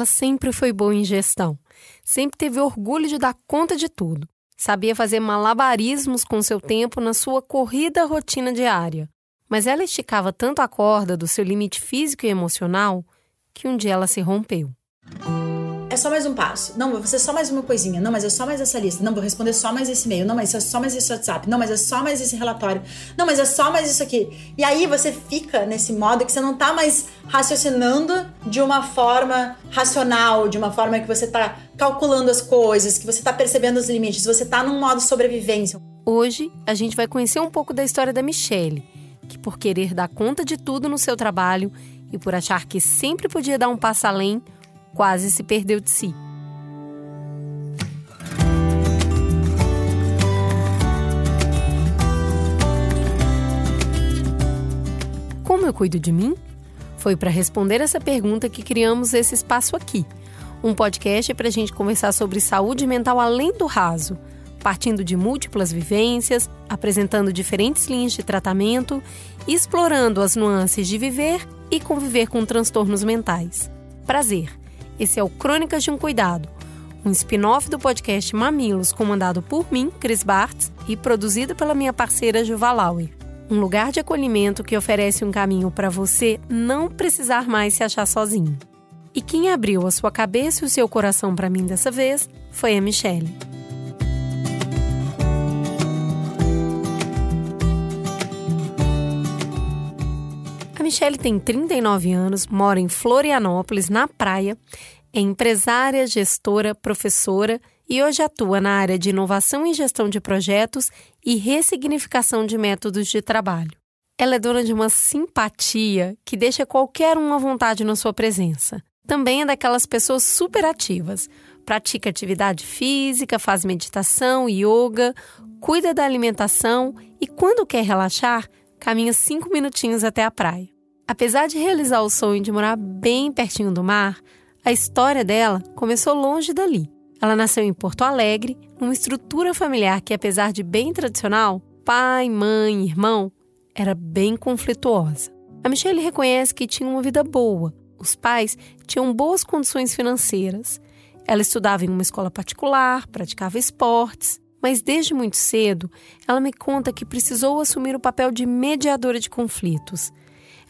Ela sempre foi boa em gestão, sempre teve orgulho de dar conta de tudo. Sabia fazer malabarismos com seu tempo na sua corrida rotina diária. Mas ela esticava tanto a corda do seu limite físico e emocional que um dia ela se rompeu é só mais um passo. Não, vou fazer só mais uma coisinha. Não, mas é só mais essa lista. Não, vou responder só mais esse e-mail. Não, mas é só mais esse WhatsApp. Não, mas é só mais esse relatório. Não, mas é só mais isso aqui. E aí você fica nesse modo que você não tá mais raciocinando de uma forma racional, de uma forma que você tá calculando as coisas, que você tá percebendo os limites, você tá num modo sobrevivência. Hoje a gente vai conhecer um pouco da história da Michelle, que por querer dar conta de tudo no seu trabalho e por achar que sempre podia dar um passo além, quase se perdeu de si. Como eu cuido de mim? Foi para responder essa pergunta que criamos esse espaço aqui. Um podcast para a gente conversar sobre saúde mental além do raso, partindo de múltiplas vivências, apresentando diferentes linhas de tratamento explorando as nuances de viver e conviver com transtornos mentais. Prazer! Esse é o Crônicas de um Cuidado, um spin-off do podcast Mamilos, comandado por mim, Cris Bartz, e produzido pela minha parceira Juva Lauer. Um lugar de acolhimento que oferece um caminho para você não precisar mais se achar sozinho. E quem abriu a sua cabeça e o seu coração para mim dessa vez foi a Michelle. A Michelle tem 39 anos, mora em Florianópolis, na praia, é empresária, gestora, professora e hoje atua na área de inovação e gestão de projetos e ressignificação de métodos de trabalho. Ela é dona de uma simpatia que deixa qualquer um à vontade na sua presença. Também é daquelas pessoas super ativas. Pratica atividade física, faz meditação, yoga, cuida da alimentação e, quando quer relaxar, caminha cinco minutinhos até a praia. Apesar de realizar o sonho de morar bem pertinho do mar, a história dela começou longe dali. Ela nasceu em Porto Alegre, numa estrutura familiar que, apesar de bem tradicional, pai, mãe, irmão, era bem conflituosa. A Michelle reconhece que tinha uma vida boa. Os pais tinham boas condições financeiras. Ela estudava em uma escola particular, praticava esportes, mas desde muito cedo ela me conta que precisou assumir o papel de mediadora de conflitos.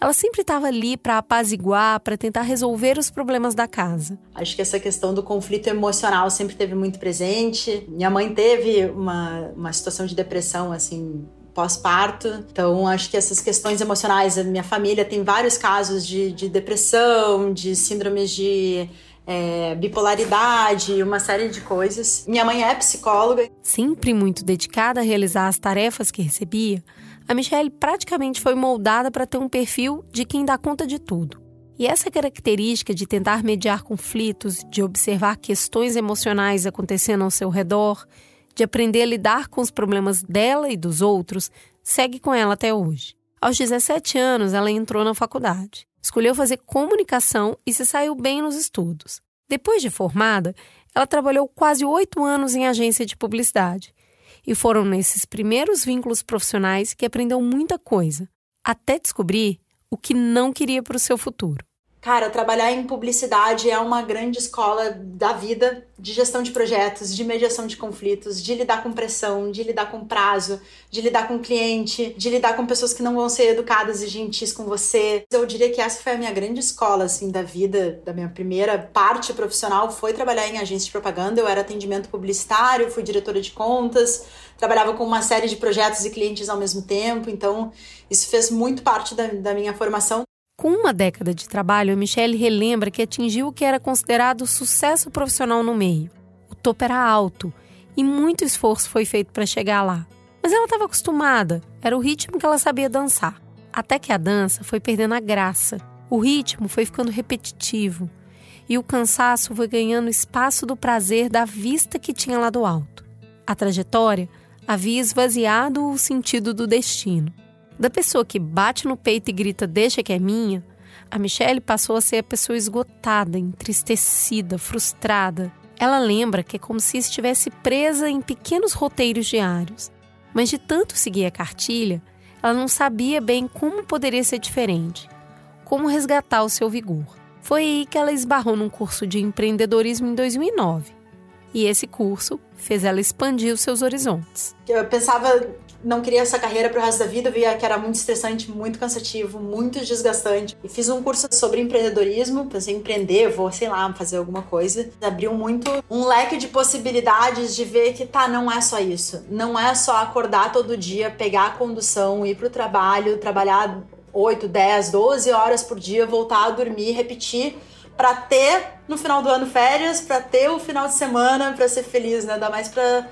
Ela sempre estava ali para apaziguar, para tentar resolver os problemas da casa. Acho que essa questão do conflito emocional sempre teve muito presente. Minha mãe teve uma, uma situação de depressão, assim, pós-parto. Então, acho que essas questões emocionais, a minha família tem vários casos de, de depressão, de síndromes de é, bipolaridade, uma série de coisas. Minha mãe é psicóloga. Sempre muito dedicada a realizar as tarefas que recebia, a Michelle praticamente foi moldada para ter um perfil de quem dá conta de tudo. E essa característica de tentar mediar conflitos, de observar questões emocionais acontecendo ao seu redor, de aprender a lidar com os problemas dela e dos outros, segue com ela até hoje. Aos 17 anos, ela entrou na faculdade. Escolheu fazer comunicação e se saiu bem nos estudos. Depois de formada, ela trabalhou quase oito anos em agência de publicidade e foram nesses primeiros vínculos profissionais que aprendeu muita coisa, até descobrir o que não queria para o seu futuro. Cara, trabalhar em publicidade é uma grande escola da vida de gestão de projetos, de mediação de conflitos, de lidar com pressão, de lidar com prazo, de lidar com cliente, de lidar com pessoas que não vão ser educadas e gentis com você. Eu diria que essa foi a minha grande escola assim da vida, da minha primeira parte profissional foi trabalhar em agência de propaganda. Eu era atendimento publicitário, fui diretora de contas, trabalhava com uma série de projetos e clientes ao mesmo tempo, então isso fez muito parte da, da minha formação. Com uma década de trabalho, Michelle relembra que atingiu o que era considerado sucesso profissional no meio. O topo era alto e muito esforço foi feito para chegar lá. Mas ela estava acostumada, era o ritmo que ela sabia dançar. Até que a dança foi perdendo a graça. O ritmo foi ficando repetitivo e o cansaço foi ganhando espaço do prazer da vista que tinha lá do alto. A trajetória havia esvaziado o sentido do destino. Da pessoa que bate no peito e grita deixa que é minha, a Michelle passou a ser a pessoa esgotada, entristecida, frustrada. Ela lembra que é como se estivesse presa em pequenos roteiros diários. Mas de tanto seguir a cartilha, ela não sabia bem como poderia ser diferente, como resgatar o seu vigor. Foi aí que ela esbarrou num curso de empreendedorismo em 2009. E esse curso fez ela expandir os seus horizontes. Eu pensava não queria essa carreira pro resto da vida, via que era muito estressante, muito cansativo, muito desgastante. E fiz um curso sobre empreendedorismo, pensei em empreender, vou, sei lá, fazer alguma coisa. Abriu muito um leque de possibilidades de ver que, tá, não é só isso. Não é só acordar todo dia, pegar a condução, ir pro trabalho, trabalhar 8, 10, 12 horas por dia, voltar a dormir, repetir para ter no final do ano férias, para ter o final de semana, para ser feliz, né? Dá mais para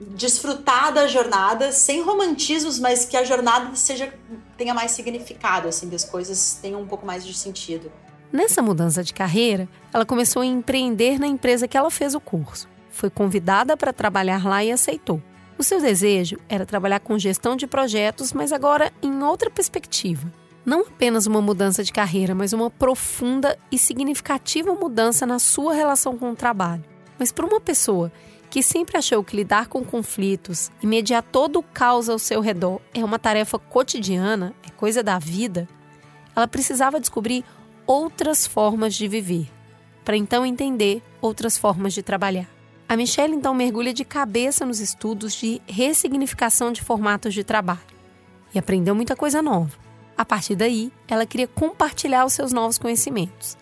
desfrutar da jornada sem romantismos, mas que a jornada seja tenha mais significado, assim, que as coisas tenham um pouco mais de sentido. Nessa mudança de carreira, ela começou a empreender na empresa que ela fez o curso. Foi convidada para trabalhar lá e aceitou. O seu desejo era trabalhar com gestão de projetos, mas agora em outra perspectiva. Não apenas uma mudança de carreira, mas uma profunda e significativa mudança na sua relação com o trabalho. Mas para uma pessoa que sempre achou que lidar com conflitos e mediar todo o caos ao seu redor é uma tarefa cotidiana, é coisa da vida, ela precisava descobrir outras formas de viver, para então entender outras formas de trabalhar. A Michelle então mergulha de cabeça nos estudos de ressignificação de formatos de trabalho e aprendeu muita coisa nova. A partir daí, ela queria compartilhar os seus novos conhecimentos.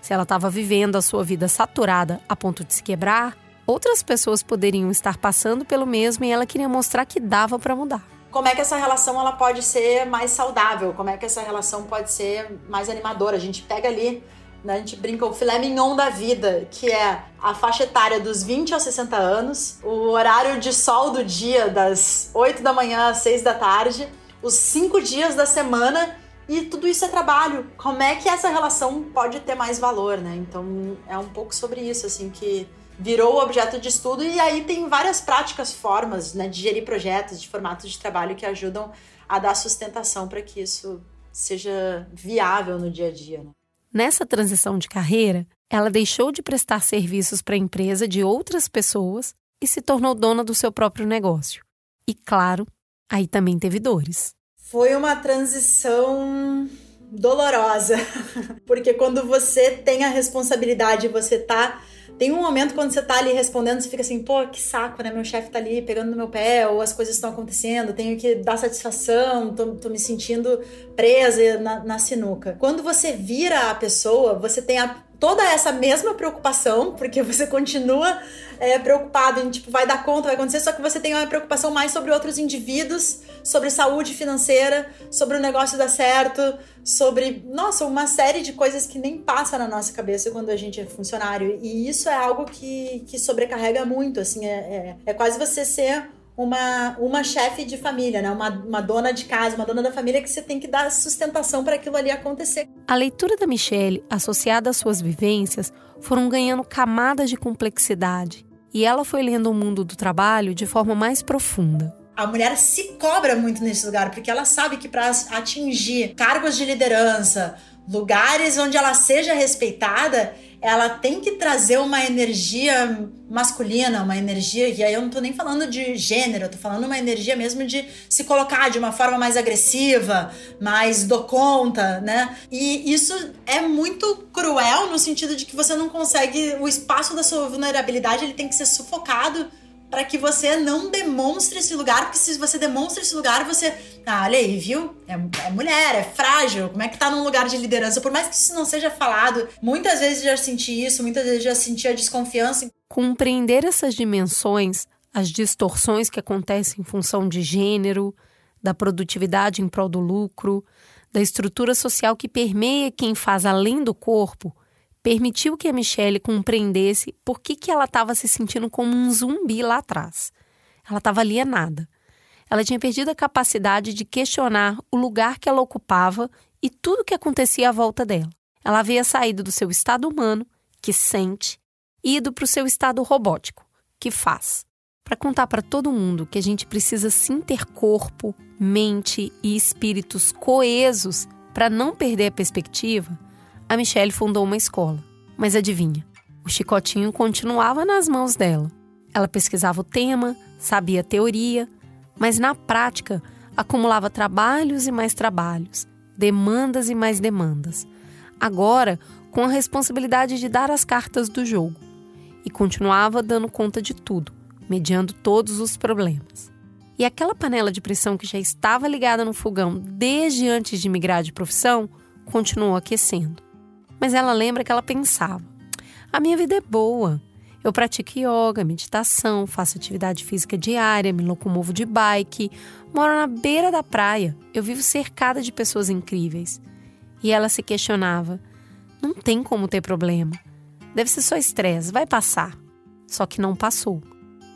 Se ela estava vivendo a sua vida saturada a ponto de se quebrar, outras pessoas poderiam estar passando pelo mesmo e ela queria mostrar que dava para mudar. Como é que essa relação ela pode ser mais saudável? Como é que essa relação pode ser mais animadora? A gente pega ali, né, a gente brinca o filé mignon da vida, que é a faixa etária dos 20 aos 60 anos, o horário de sol do dia das 8 da manhã às 6 da tarde, os cinco dias da semana e tudo isso é trabalho. Como é que essa relação pode ter mais valor, né? Então é um pouco sobre isso, assim, que virou objeto de estudo e aí tem várias práticas, formas né, de gerir projetos, de formatos de trabalho que ajudam a dar sustentação para que isso seja viável no dia a dia. Né? Nessa transição de carreira, ela deixou de prestar serviços para a empresa de outras pessoas e se tornou dona do seu próprio negócio. E claro, aí também teve dores. Foi uma transição dolorosa, porque quando você tem a responsabilidade, você tá tem um momento quando você tá ali respondendo, você fica assim, pô, que saco, né? Meu chefe tá ali pegando no meu pé, ou as coisas estão acontecendo, tenho que dar satisfação, tô, tô me sentindo presa na, na sinuca. Quando você vira a pessoa, você tem a toda essa mesma preocupação, porque você continua é, preocupado em, tipo, vai dar conta, vai acontecer, só que você tem uma preocupação mais sobre outros indivíduos, sobre saúde financeira, sobre o negócio dar certo, sobre, nossa, uma série de coisas que nem passa na nossa cabeça quando a gente é funcionário. E isso é algo que, que sobrecarrega muito, assim, é, é, é quase você ser uma, uma chefe de família, né? Uma, uma dona de casa, uma dona da família que você tem que dar sustentação para aquilo ali acontecer. A leitura da Michelle, associada às suas vivências, foram ganhando camadas de complexidade e ela foi lendo o mundo do trabalho de forma mais profunda. A mulher se cobra muito nesse lugar, porque ela sabe que para atingir cargos de liderança, lugares onde ela seja respeitada, ela tem que trazer uma energia masculina, uma energia, e aí eu não tô nem falando de gênero, eu tô falando uma energia mesmo de se colocar de uma forma mais agressiva, mais do conta, né? E isso é muito cruel no sentido de que você não consegue, o espaço da sua vulnerabilidade, ele tem que ser sufocado para que você não demonstre esse lugar, porque se você demonstra esse lugar, você. Ah, olha aí, viu? É, é, mulher, é frágil. Como é que tá num lugar de liderança? Por mais que isso não seja falado, muitas vezes já senti isso, muitas vezes já senti a desconfiança. Compreender essas dimensões, as distorções que acontecem em função de gênero, da produtividade em prol do lucro, da estrutura social que permeia quem faz além do corpo, permitiu que a Michelle compreendesse por que, que ela estava se sentindo como um zumbi lá atrás. Ela estava alienada. Ela tinha perdido a capacidade de questionar o lugar que ela ocupava e tudo o que acontecia à volta dela. Ela havia saído do seu estado humano, que sente, e ido para o seu estado robótico, que faz. Para contar para todo mundo que a gente precisa sim ter corpo, mente e espíritos coesos para não perder a perspectiva, a Michelle fundou uma escola. Mas adivinha, o chicotinho continuava nas mãos dela. Ela pesquisava o tema, sabia a teoria, mas na prática acumulava trabalhos e mais trabalhos, demandas e mais demandas. Agora, com a responsabilidade de dar as cartas do jogo, e continuava dando conta de tudo, mediando todos os problemas. E aquela panela de pressão que já estava ligada no fogão desde antes de migrar de profissão continuou aquecendo. Mas ela lembra que ela pensava: a minha vida é boa. Eu pratico yoga, meditação, faço atividade física diária, me locomovo de bike, moro na beira da praia, eu vivo cercada de pessoas incríveis. E ela se questionava: não tem como ter problema. Deve ser só estresse, vai passar. Só que não passou.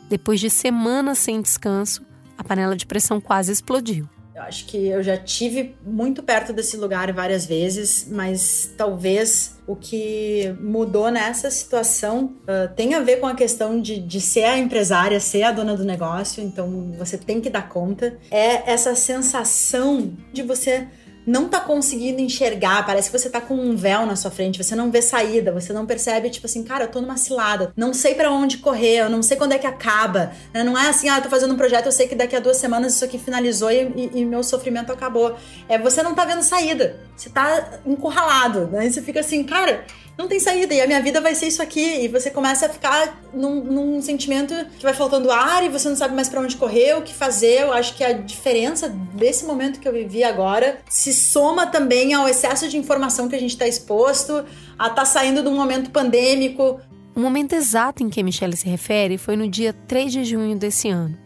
Depois de semanas sem descanso, a panela de pressão quase explodiu. Eu acho que eu já tive muito perto desse lugar várias vezes, mas talvez o que mudou nessa situação uh, tem a ver com a questão de, de ser a empresária, ser a dona do negócio, então você tem que dar conta. É essa sensação de você não tá conseguindo enxergar, parece que você tá com um véu na sua frente, você não vê saída, você não percebe, tipo assim, cara, eu tô numa cilada, não sei para onde correr, eu não sei quando é que acaba. Né? Não é assim, ah, eu tô fazendo um projeto, eu sei que daqui a duas semanas isso aqui finalizou e, e, e meu sofrimento acabou. É, você não tá vendo saída, você tá encurralado, né? Você fica assim, cara não tem saída e a minha vida vai ser isso aqui. E você começa a ficar num, num sentimento que vai faltando ar e você não sabe mais para onde correr, o que fazer. Eu acho que a diferença desse momento que eu vivi agora se soma também ao excesso de informação que a gente está exposto, a estar tá saindo de um momento pandêmico. O momento exato em que Michelle se refere foi no dia 3 de junho desse ano.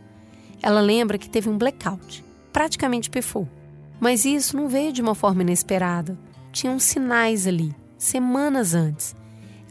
Ela lembra que teve um blackout, praticamente pifou. Mas isso não veio de uma forma inesperada. Tinham sinais ali semanas antes.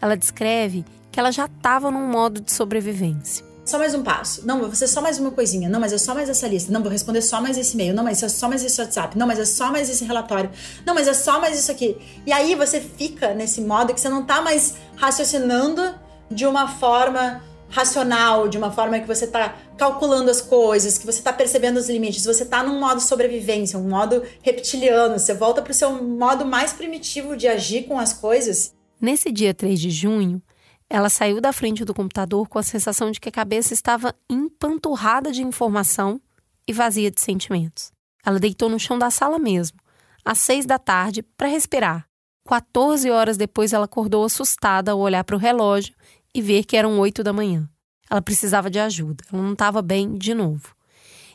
Ela descreve que ela já estava num modo de sobrevivência. Só mais um passo. Não, vou fazer só mais uma coisinha. Não, mas é só mais essa lista. Não, vou responder só mais esse e-mail. Não, mas é só mais esse WhatsApp. Não, mas é só mais esse relatório. Não, mas é só mais isso aqui. E aí você fica nesse modo que você não tá mais raciocinando de uma forma racional, de uma forma que você está calculando as coisas, que você está percebendo os limites, você está num modo sobrevivência, um modo reptiliano, você volta para o seu modo mais primitivo de agir com as coisas. Nesse dia 3 de junho, ela saiu da frente do computador com a sensação de que a cabeça estava empanturrada de informação e vazia de sentimentos. Ela deitou no chão da sala mesmo, às seis da tarde, para respirar. 14 horas depois, ela acordou assustada ao olhar para o relógio e ver que eram oito da manhã. Ela precisava de ajuda, ela não estava bem de novo.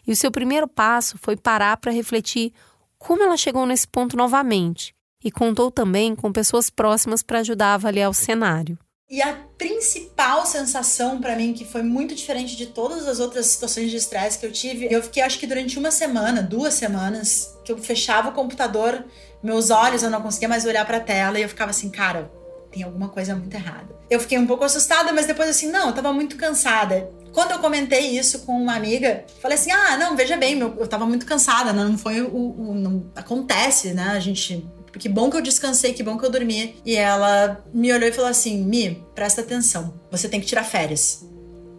E o seu primeiro passo foi parar para refletir como ela chegou nesse ponto novamente e contou também com pessoas próximas para ajudar a avaliar o cenário. E a principal sensação para mim, que foi muito diferente de todas as outras situações de estresse que eu tive, eu fiquei acho que durante uma semana, duas semanas, que eu fechava o computador, meus olhos eu não conseguia mais olhar para a tela e eu ficava assim, cara, tem alguma coisa muito errada. Eu fiquei um pouco assustada, mas depois assim, não, eu tava muito cansada. Quando eu comentei isso com uma amiga, falei assim: ah, não, veja bem, eu tava muito cansada, né? não foi o. o não acontece, né? A gente que bom que eu descansei, que bom que eu dormi. E ela me olhou e falou assim: Mi, presta atenção, você tem que tirar férias.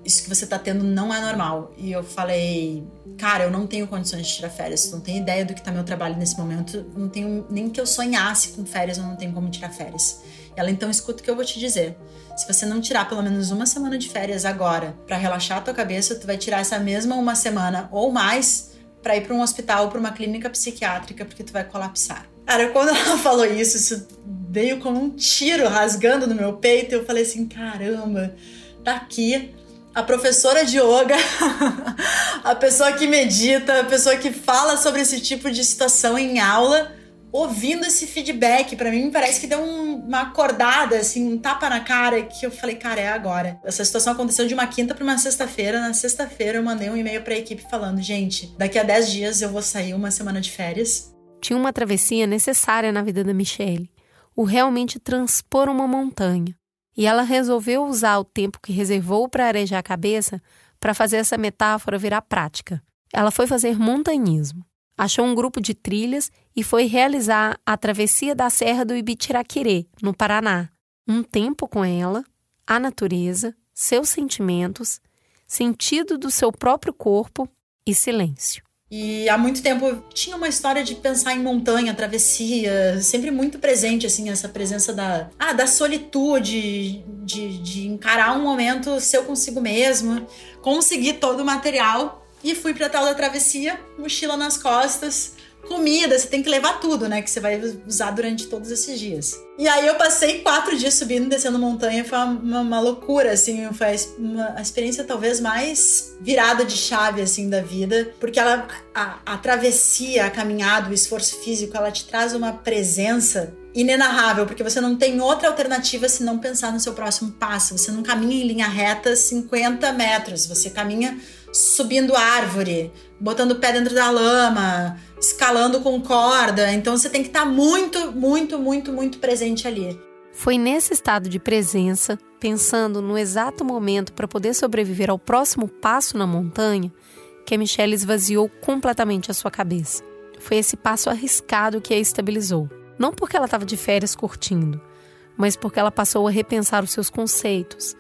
Isso que você tá tendo não é normal. E eu falei, cara, eu não tenho condições de tirar férias. Não tenho ideia do que tá meu trabalho nesse momento. Não tenho nem que eu sonhasse com férias, eu não tenho como tirar férias. Ela então escuta o que eu vou te dizer. Se você não tirar pelo menos uma semana de férias agora para relaxar a tua cabeça, tu vai tirar essa mesma uma semana ou mais para ir para um hospital ou para uma clínica psiquiátrica porque tu vai colapsar. Cara, quando ela falou isso, isso veio como um tiro rasgando no meu peito. Eu falei assim: caramba, tá aqui a professora de yoga, a pessoa que medita, a pessoa que fala sobre esse tipo de situação em aula ouvindo esse feedback, para mim parece que deu um, uma acordada, assim, um tapa na cara, que eu falei, cara, é agora. Essa situação aconteceu de uma quinta para uma sexta-feira. Na sexta-feira eu mandei um e-mail para a equipe falando, gente, daqui a 10 dias eu vou sair uma semana de férias. Tinha uma travessia necessária na vida da Michelle, o realmente transpor uma montanha. E ela resolveu usar o tempo que reservou para arejar a cabeça para fazer essa metáfora virar prática. Ela foi fazer montanhismo achou um grupo de trilhas e foi realizar a travessia da Serra do Ibitiraquerê, no Paraná. Um tempo com ela, a natureza, seus sentimentos, sentido do seu próprio corpo e silêncio. E há muito tempo eu tinha uma história de pensar em montanha, travessia, sempre muito presente, assim, essa presença da, ah, da solitude, de, de encarar um momento seu consigo mesmo, conseguir todo o material e fui pra tal da travessia, mochila nas costas, comida, você tem que levar tudo, né? Que você vai usar durante todos esses dias. E aí eu passei quatro dias subindo descendo montanha, foi uma, uma, loucura, assim, foi uma, experiência talvez mais virada de chave, assim, da vida, porque ela, a, a travessia, a caminhada, o esforço físico, ela te traz uma presença inenarrável, porque você não tem outra alternativa se não pensar no seu próximo passo. Você não caminha em linha reta 50 metros, você caminha subindo árvore, botando pé dentro da lama, escalando com corda. Então você tem que estar muito, muito, muito, muito presente ali. Foi nesse estado de presença, pensando no exato momento para poder sobreviver ao próximo passo na montanha, que a Michelle esvaziou completamente a sua cabeça. Foi esse passo arriscado que a estabilizou. Não porque ela estava de férias curtindo, mas porque ela passou a repensar os seus conceitos.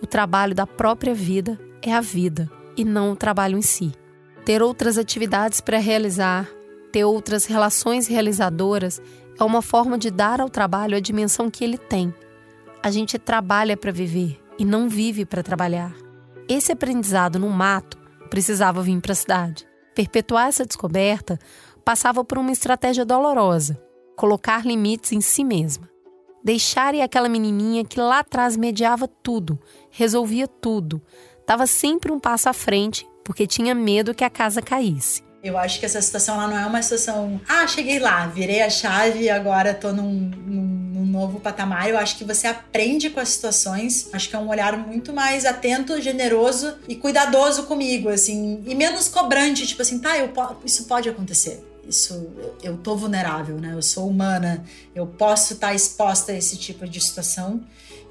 O trabalho da própria vida é a vida e não o trabalho em si. Ter outras atividades para realizar, ter outras relações realizadoras é uma forma de dar ao trabalho a dimensão que ele tem. A gente trabalha para viver e não vive para trabalhar. Esse aprendizado no mato precisava vir para a cidade. Perpetuar essa descoberta passava por uma estratégia dolorosa: colocar limites em si mesma. Deixar aquela menininha que lá atrás mediava tudo, resolvia tudo, estava sempre um passo à frente porque tinha medo que a casa caísse. Eu acho que essa situação lá não é uma situação, ah, cheguei lá, virei a chave agora tô num, num, num, novo patamar. Eu acho que você aprende com as situações. Acho que é um olhar muito mais atento, generoso e cuidadoso comigo, assim, e menos cobrante, tipo assim, tá, eu, isso pode acontecer. Isso, eu, tô vulnerável, né? Eu sou humana, eu posso estar exposta a esse tipo de situação.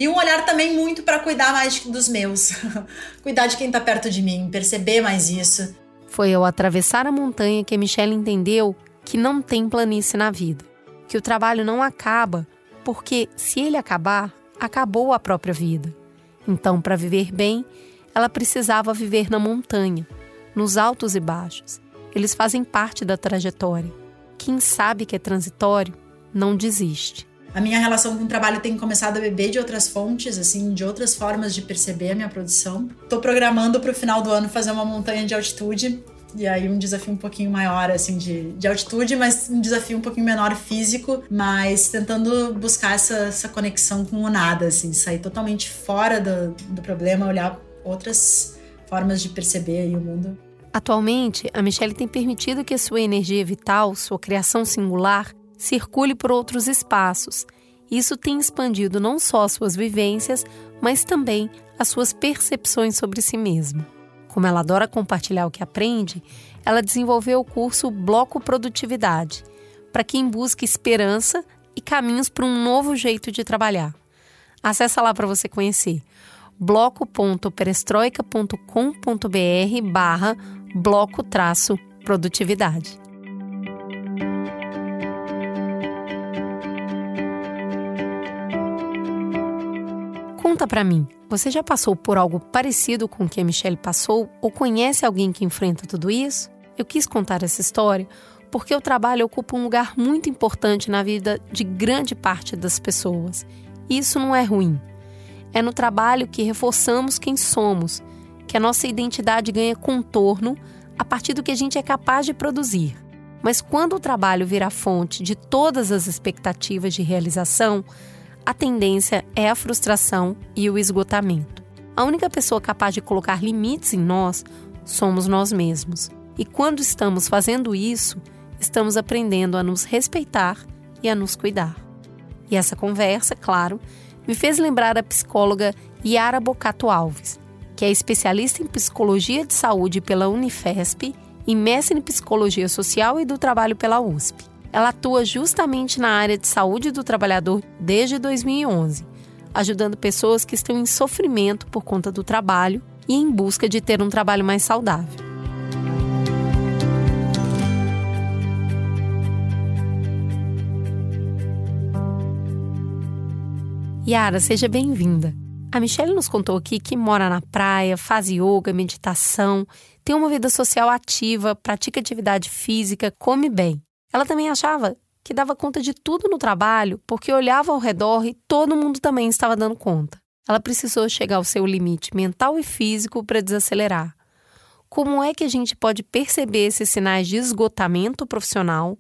E um olhar também muito para cuidar mais dos meus, cuidar de quem está perto de mim, perceber mais isso. Foi ao atravessar a montanha que a Michelle entendeu que não tem planície na vida, que o trabalho não acaba, porque se ele acabar, acabou a própria vida. Então, para viver bem, ela precisava viver na montanha, nos altos e baixos. Eles fazem parte da trajetória. Quem sabe que é transitório, não desiste. A minha relação com o trabalho tem começado a beber de outras fontes, assim, de outras formas de perceber a minha produção. Tô programando para o final do ano fazer uma montanha de altitude. E aí um desafio um pouquinho maior, assim, de, de altitude, mas um desafio um pouquinho menor físico, mas tentando buscar essa, essa conexão com o nada, assim, sair totalmente fora do, do problema, olhar outras formas de perceber aí o mundo. Atualmente, a Michelle tem permitido que a sua energia vital, sua criação singular, circule por outros espaços. Isso tem expandido não só suas vivências, mas também as suas percepções sobre si mesma. Como ela adora compartilhar o que aprende, ela desenvolveu o curso Bloco Produtividade, para quem busca esperança e caminhos para um novo jeito de trabalhar. Acesse lá para você conhecer bloco.perestroika.com.br barra bloco-produtividade. Conta para mim, você já passou por algo parecido com o que a Michelle passou ou conhece alguém que enfrenta tudo isso? Eu quis contar essa história porque o trabalho ocupa um lugar muito importante na vida de grande parte das pessoas. E isso não é ruim. É no trabalho que reforçamos quem somos, que a nossa identidade ganha contorno a partir do que a gente é capaz de produzir. Mas quando o trabalho vira fonte de todas as expectativas de realização, a tendência é a frustração e o esgotamento. A única pessoa capaz de colocar limites em nós somos nós mesmos. E quando estamos fazendo isso, estamos aprendendo a nos respeitar e a nos cuidar. E essa conversa, claro, me fez lembrar a psicóloga Yara Bocato Alves, que é especialista em psicologia de saúde pela Unifesp e mestre em psicologia social e do trabalho pela USP. Ela atua justamente na área de saúde do trabalhador desde 2011, ajudando pessoas que estão em sofrimento por conta do trabalho e em busca de ter um trabalho mais saudável. Yara, seja bem-vinda. A Michelle nos contou aqui que mora na praia, faz yoga, meditação, tem uma vida social ativa, pratica atividade física, come bem. Ela também achava que dava conta de tudo no trabalho porque olhava ao redor e todo mundo também estava dando conta. Ela precisou chegar ao seu limite mental e físico para desacelerar. como é que a gente pode perceber esses sinais de esgotamento profissional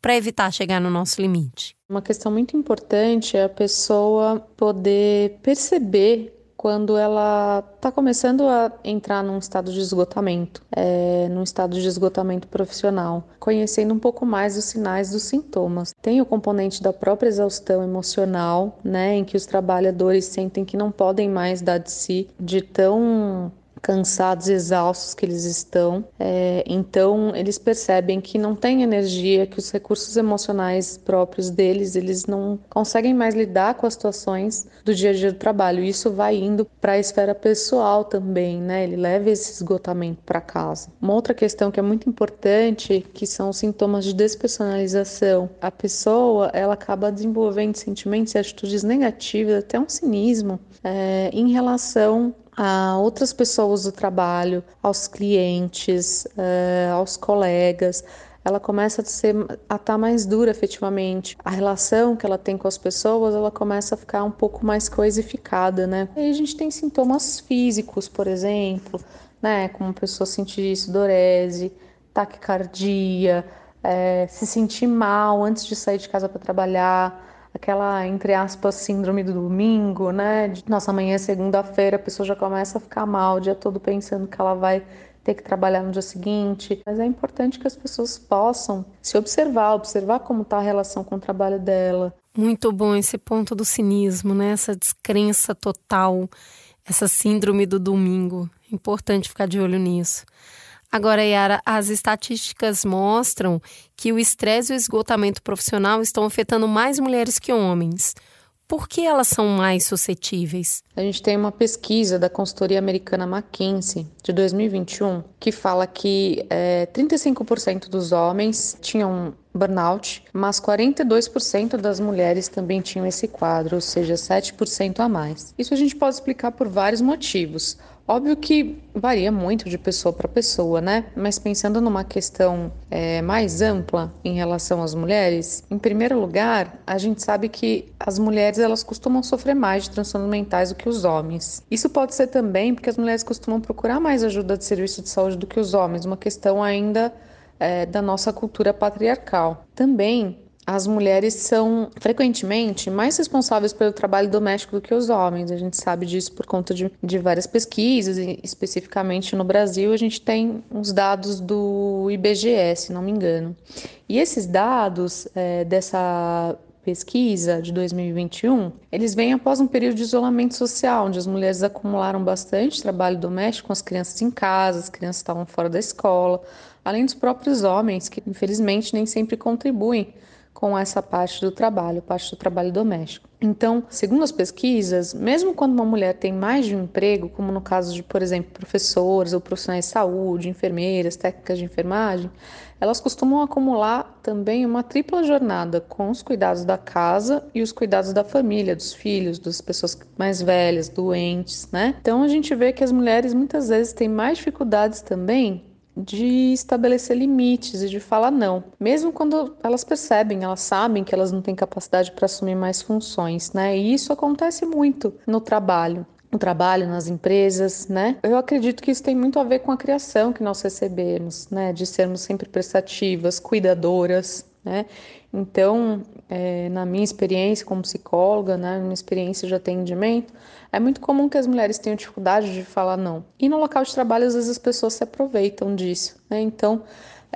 para evitar chegar no nosso limite? Uma questão muito importante é a pessoa poder perceber quando ela está começando a entrar num estado de esgotamento, é, num estado de esgotamento profissional, conhecendo um pouco mais os sinais dos sintomas. Tem o componente da própria exaustão emocional, né, em que os trabalhadores sentem que não podem mais dar de si, de tão cansados, exaustos que eles estão. É, então, eles percebem que não tem energia, que os recursos emocionais próprios deles, eles não conseguem mais lidar com as situações do dia a dia do trabalho. Isso vai indo para a esfera pessoal também, né? Ele leva esse esgotamento para casa. Uma outra questão que é muito importante, que são os sintomas de despersonalização. A pessoa, ela acaba desenvolvendo sentimentos e atitudes negativas, até um cinismo, é, em relação a outras pessoas do trabalho, aos clientes, uh, aos colegas. Ela começa a ser a estar tá mais dura efetivamente. A relação que ela tem com as pessoas, ela começa a ficar um pouco mais coisificada, né? E a gente tem sintomas físicos, por exemplo, né? Como a pessoa sentir sudorese, taquicardia, é, se sentir mal antes de sair de casa para trabalhar aquela, entre aspas, síndrome do domingo, né? De, nossa, amanhã é segunda-feira, a pessoa já começa a ficar mal o dia todo pensando que ela vai ter que trabalhar no dia seguinte. Mas é importante que as pessoas possam se observar, observar como está a relação com o trabalho dela. Muito bom esse ponto do cinismo, né? Essa descrença total, essa síndrome do domingo. Importante ficar de olho nisso. Agora, Yara, as estatísticas mostram que o estresse e o esgotamento profissional estão afetando mais mulheres que homens. Por que elas são mais suscetíveis? A gente tem uma pesquisa da consultoria americana McKinsey de 2021 que fala que é, 35% dos homens tinham burnout, mas 42% das mulheres também tinham esse quadro, ou seja, 7% a mais. Isso a gente pode explicar por vários motivos. Óbvio que varia muito de pessoa para pessoa, né? Mas pensando numa questão é, mais ampla em relação às mulheres, em primeiro lugar, a gente sabe que as mulheres elas costumam sofrer mais de transtornos mentais do que os homens. Isso pode ser também porque as mulheres costumam procurar mais ajuda de serviço de saúde do que os homens, uma questão ainda é, da nossa cultura patriarcal. Também as mulheres são frequentemente mais responsáveis pelo trabalho doméstico do que os homens. A gente sabe disso por conta de, de várias pesquisas, e especificamente no Brasil, a gente tem uns dados do IBGE, se não me engano. E esses dados é, dessa pesquisa de 2021, eles vêm após um período de isolamento social, onde as mulheres acumularam bastante trabalho doméstico com as crianças em casa, as crianças estavam fora da escola, além dos próprios homens, que infelizmente nem sempre contribuem com essa parte do trabalho, parte do trabalho doméstico. Então, segundo as pesquisas, mesmo quando uma mulher tem mais de um emprego, como no caso de, por exemplo, professores ou profissionais de saúde, enfermeiras, técnicas de enfermagem, elas costumam acumular também uma tripla jornada com os cuidados da casa e os cuidados da família, dos filhos, das pessoas mais velhas, doentes, né? Então a gente vê que as mulheres muitas vezes têm mais dificuldades também de estabelecer limites e de falar não, mesmo quando elas percebem, elas sabem que elas não têm capacidade para assumir mais funções, né? E isso acontece muito no trabalho no trabalho, nas empresas, né? Eu acredito que isso tem muito a ver com a criação que nós recebemos, né? De sermos sempre prestativas, cuidadoras, né? Então, é, na minha experiência como psicóloga, né, minha experiência de atendimento, é muito comum que as mulheres tenham dificuldade de falar não. E no local de trabalho, às vezes as pessoas se aproveitam disso. Né? Então,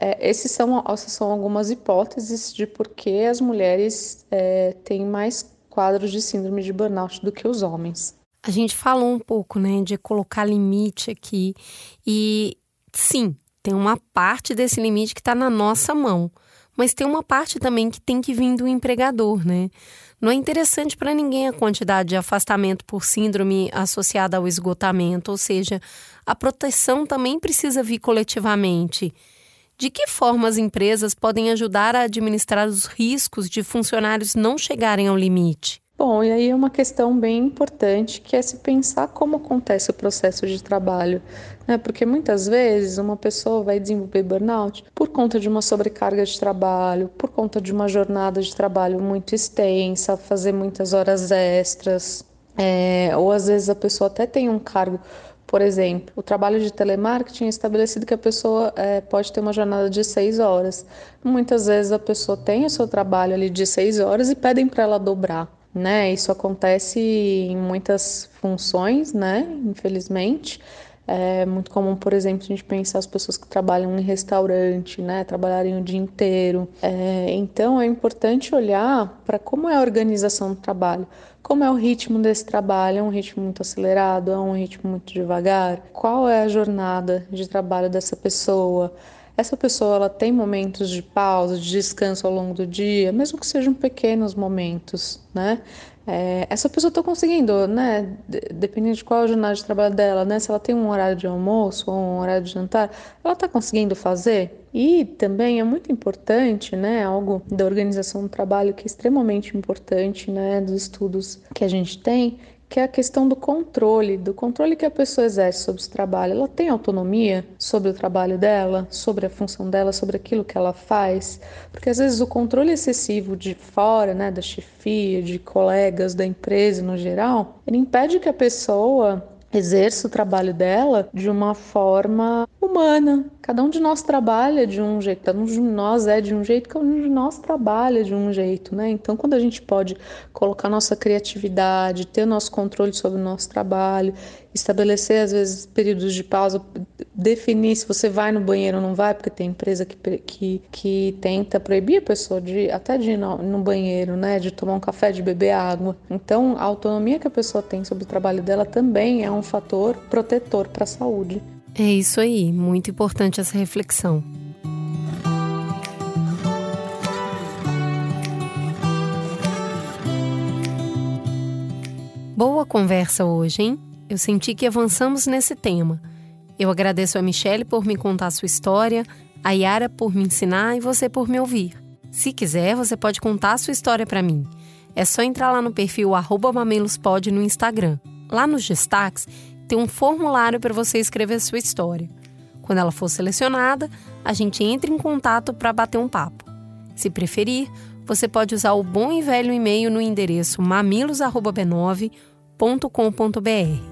é, esses são, essas são algumas hipóteses de por que as mulheres é, têm mais quadros de síndrome de burnout do que os homens. A gente falou um pouco, né, de colocar limite aqui. E sim, tem uma parte desse limite que está na nossa mão mas tem uma parte também que tem que vir do empregador, né? Não é interessante para ninguém a quantidade de afastamento por síndrome associada ao esgotamento, ou seja, a proteção também precisa vir coletivamente. De que forma as empresas podem ajudar a administrar os riscos de funcionários não chegarem ao limite? Bom, e aí é uma questão bem importante que é se pensar como acontece o processo de trabalho, né? Porque muitas vezes uma pessoa vai desenvolver burnout por conta de uma sobrecarga de trabalho, por conta de uma jornada de trabalho muito extensa, fazer muitas horas extras, é, ou às vezes a pessoa até tem um cargo Por exemplo, o trabalho de telemarketing é estabelecido que a pessoa é, pode ter uma jornada de seis horas. Muitas vezes a pessoa tem o seu trabalho ali de seis horas e pedem para ela dobrar. Né? Isso acontece em muitas funções, né? Infelizmente. É muito comum, por exemplo, a gente pensar as pessoas que trabalham em restaurante, né, trabalharem o dia inteiro. É, então é importante olhar para como é a organização do trabalho, como é o ritmo desse trabalho, é um ritmo muito acelerado, é um ritmo muito devagar, qual é a jornada de trabalho dessa pessoa. Essa pessoa ela tem momentos de pausa, de descanso ao longo do dia, mesmo que sejam pequenos momentos, né? É, essa pessoa está conseguindo, né? Dependendo de qual é a de trabalho dela, né? Se ela tem um horário de almoço ou um horário de jantar, ela está conseguindo fazer? E também é muito importante, né? Algo da organização do trabalho que é extremamente importante, né? Dos estudos que a gente tem, que é a questão do controle, do controle que a pessoa exerce sobre o trabalho. Ela tem autonomia sobre o trabalho dela, sobre a função dela, sobre aquilo que ela faz, porque às vezes o controle excessivo de fora, né, da chefia, de colegas, da empresa no geral, ele impede que a pessoa exerça o trabalho dela de uma forma humana. Cada um de nós trabalha de um jeito, cada um de nós é de um jeito, cada um de nós trabalha de um jeito, né? Então, quando a gente pode colocar nossa criatividade, ter nosso controle sobre o nosso trabalho, estabelecer às vezes períodos de pausa, definir se você vai no banheiro ou não vai, porque tem empresa que, que, que tenta proibir a pessoa de até de ir no, no banheiro, né? De tomar um café, de beber água. Então, a autonomia que a pessoa tem sobre o trabalho dela também é um fator protetor para a saúde. É isso aí, muito importante essa reflexão. Boa conversa hoje, hein? Eu senti que avançamos nesse tema. Eu agradeço a Michelle por me contar sua história, a Yara por me ensinar e você por me ouvir. Se quiser, você pode contar sua história para mim. É só entrar lá no perfil mamelospod no Instagram. Lá nos destaques tem um formulário para você escrever a sua história. Quando ela for selecionada, a gente entra em contato para bater um papo. Se preferir, você pode usar o bom e velho e-mail no endereço mamilos@b9.com.br.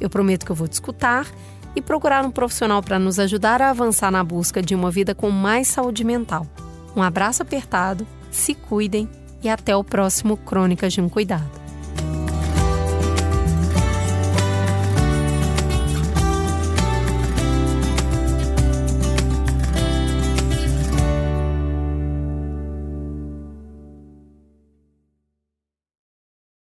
Eu prometo que eu vou te escutar e procurar um profissional para nos ajudar a avançar na busca de uma vida com mais saúde mental. Um abraço apertado, se cuidem e até o próximo Crônicas de um Cuidado.